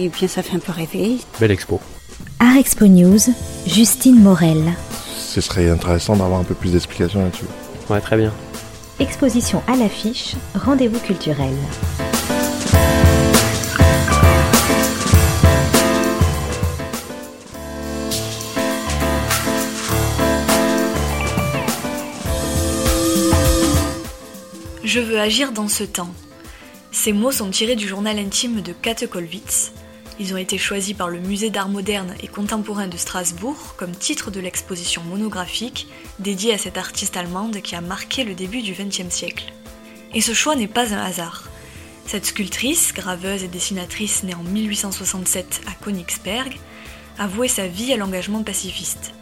et bien ça fait un peu rêver. Belle expo. Art Expo News, Justine Morel. Ce serait intéressant d'avoir un peu plus d'explications là-dessus. Ouais, très bien. Exposition à l'affiche, rendez-vous culturel. Je veux agir dans ce temps. Ces mots sont tirés du journal intime de Kate Kollwitz. Ils ont été choisis par le Musée d'art moderne et contemporain de Strasbourg comme titre de l'exposition monographique dédiée à cette artiste allemande qui a marqué le début du XXe siècle. Et ce choix n'est pas un hasard. Cette sculptrice, graveuse et dessinatrice née en 1867 à Königsberg, a voué sa vie à l'engagement pacifiste.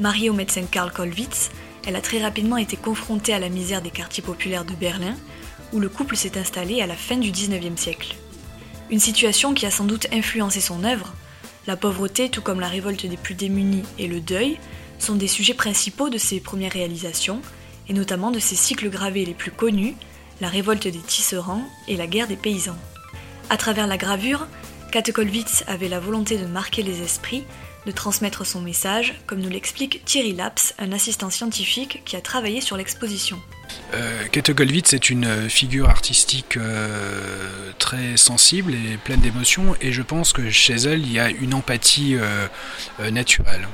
Mariée au médecin Karl Kollwitz, elle a très rapidement été confrontée à la misère des quartiers populaires de Berlin, où le couple s'est installé à la fin du XIXe siècle. Une situation qui a sans doute influencé son œuvre. La pauvreté, tout comme la révolte des plus démunis et le deuil, sont des sujets principaux de ses premières réalisations, et notamment de ses cycles gravés les plus connus, la révolte des tisserands et la guerre des paysans. À travers la gravure, Kate Kollwitz avait la volonté de marquer les esprits de transmettre son message, comme nous l'explique Thierry Laps, un assistant scientifique qui a travaillé sur l'exposition. Euh, Kate Gollwitz est une figure artistique euh, très sensible et pleine d'émotions, et je pense que chez elle, il y a une empathie euh, euh naturelle.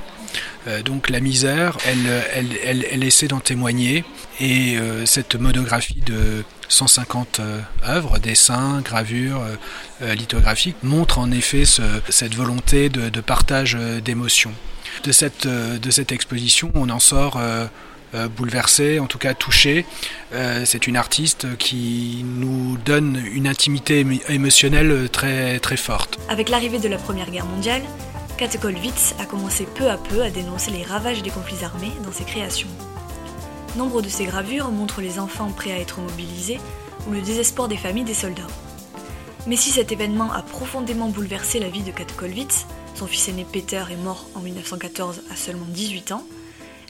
Euh, donc la misère, elle, essaie d'en témoigner, et euh, cette monographie de 150 œuvres, dessins, gravures, lithographiques, montre en effet ce, cette volonté de, partage d'émotions. De cette, exposition, on en sort euh, bouleversé, en tout cas touché. Euh, c'est une artiste qui nous donne une intimité émotionnelle très, très forte. Avec l'arrivée de la Première Guerre mondiale, Kate Kollwitz a commencé peu à peu à dénoncer les ravages des conflits armés dans ses créations. Nombre de ses gravures montrent les enfants prêts à être mobilisés ou le désespoir des familles des soldats. Mais si cet événement a profondément bouleversé la vie de Kate Kollwitz, son fils aîné Peter est mort en 1914 à seulement 18 ans,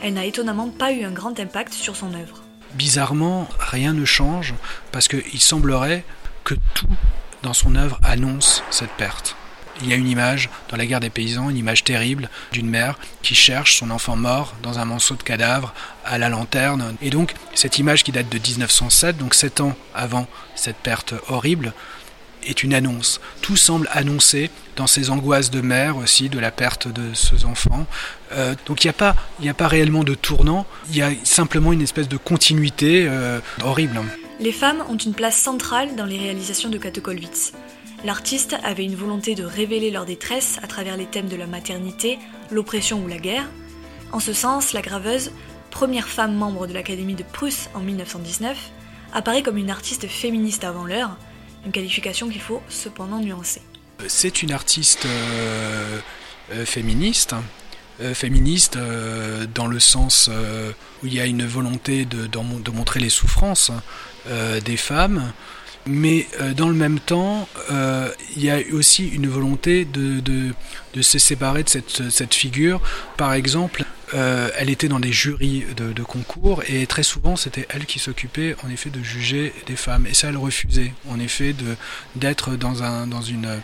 elle n'a étonnamment pas eu un grand impact sur son œuvre. Bizarrement, rien ne change parce qu'il semblerait que tout dans son œuvre annonce cette perte. Il y a une image dans la guerre des paysans, une image terrible d'une mère qui cherche son enfant mort dans un monceau de cadavres à la lanterne. Et donc cette image qui date de 1907, donc sept ans avant cette perte horrible, est une annonce. Tout semble annoncer dans ces angoisses de mère aussi de la perte de ses enfants. Euh, donc il n'y a, pas, a réellement de tournant, il y a simplement une espèce de continuité euh, horrible. Les femmes ont une place centrale dans les réalisations de Kate Kollwitz. L'artiste avait une volonté de révéler leur détresse à travers les thèmes de la maternité, l'oppression ou la guerre. En ce sens, la graveuse, première femme membre de l'Académie de Prusse en 1919, apparaît comme une artiste féministe avant l'heure, une qualification qu'il faut cependant nuancer. C'est une artiste euh, euh, féministe, euh, féministe dans le sens où il y a une volonté de, montrer les souffrances euh, des femmes, mais dans le même temps, il y a aussi une volonté de, de, de se séparer de cette, cette figure. Par exemple, euh, elle était dans des jurys de, concours et très souvent c'était elle qui s'occupait en effet de juger des femmes et ça elle refusait en effet d'être dans un dans une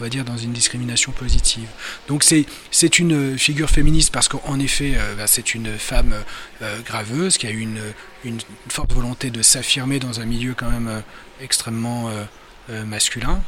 on va dire dans une discrimination positive. Donc c'est c'est une figure féministe parce qu'en effet euh, bah, c'est une femme euh, graveuse qui a eu une une forte volonté de s'affirmer dans un milieu quand même euh, extrêmement masculin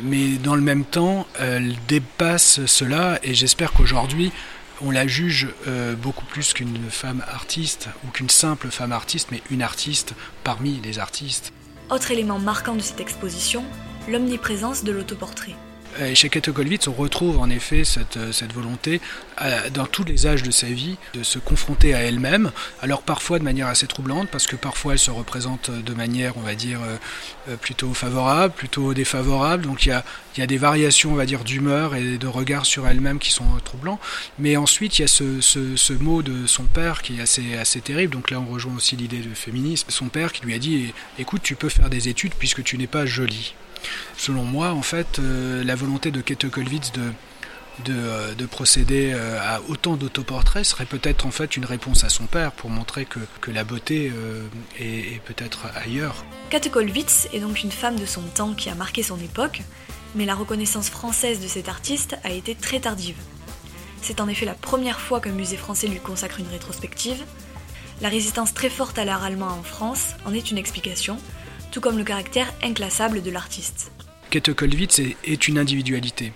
mais dans le même temps, elle dépasse cela et j'espère qu'aujourd'hui, on la juge euh, beaucoup plus qu'une femme artiste ou qu'une simple femme artiste, mais une artiste parmi les artistes. Autre élément marquant de cette exposition, l'omniprésence de l'autoportrait. Et chez Kate Kollwitz, on retrouve en effet cette, cette volonté, euh, dans tous les âges de sa vie, de se confronter à elle-même. Alors parfois de manière assez troublante, parce que parfois elle se représente de manière, on va dire, euh, plutôt favorable, plutôt défavorable. Donc il y a, des variations, on va dire, d'humeur et de regard sur elle-même qui sont troublants. Mais ensuite, il y a ce mot de son père qui est assez, assez terrible. Donc là, on rejoint aussi l'idée de féminisme. Son père qui lui a dit, écoute, tu peux faire des études puisque tu n'es pas jolie. Selon moi, en fait, euh, la volonté de Kate Kollwitz de, de, euh, de procéder euh, à autant d'autoportraits serait peut-être en fait une réponse à son père pour montrer que, que la beauté est, peut-être ailleurs. Kate Kollwitz est donc une femme de son temps qui a marqué son époque, Mais la reconnaissance française de cet artiste a été très tardive. C'est en effet la première fois qu'un musée français lui consacre une rétrospective. La résistance très forte à l'art allemand en France en est une explication, tout comme le caractère inclassable de l'artiste. Kette Kollwitz est, une individualité.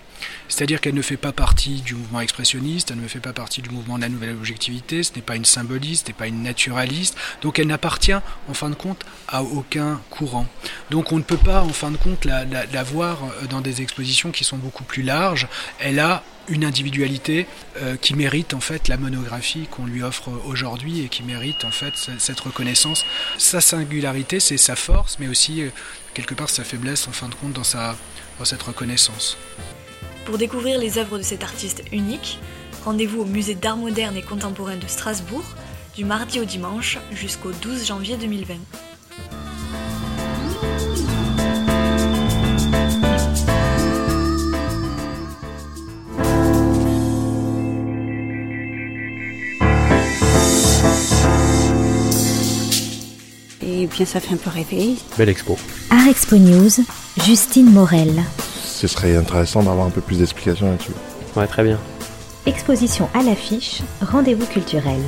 C'est-à-dire qu'elle ne fait pas partie du mouvement expressionniste, elle ne fait pas partie du mouvement de la nouvelle objectivité, ce n'est pas une symboliste, ce n'est pas une naturaliste, donc elle n'appartient en fin de compte à aucun courant. Donc on ne peut pas en fin de compte la, la voir dans des expositions qui sont beaucoup plus larges. Elle a une individualité euh, qui mérite en fait la monographie qu'on lui offre aujourd'hui et qui mérite en fait cette reconnaissance. Sa singularité, c'est sa force, mais aussi euh, quelque part sa faiblesse en fin de compte dans, dans cette reconnaissance. Pour découvrir les œuvres de cet artiste unique, rendez-vous au musée d'art moderne et contemporain de Strasbourg du mardi au dimanche jusqu'au 12 janvier 2020. Bien, ça fait un peu rêver. Belle expo. Art Expo News, Justine Morel. Ce serait intéressant d'avoir un peu plus d'explications là-dessus. Ouais, très bien. Exposition à l'affiche, rendez-vous culturel.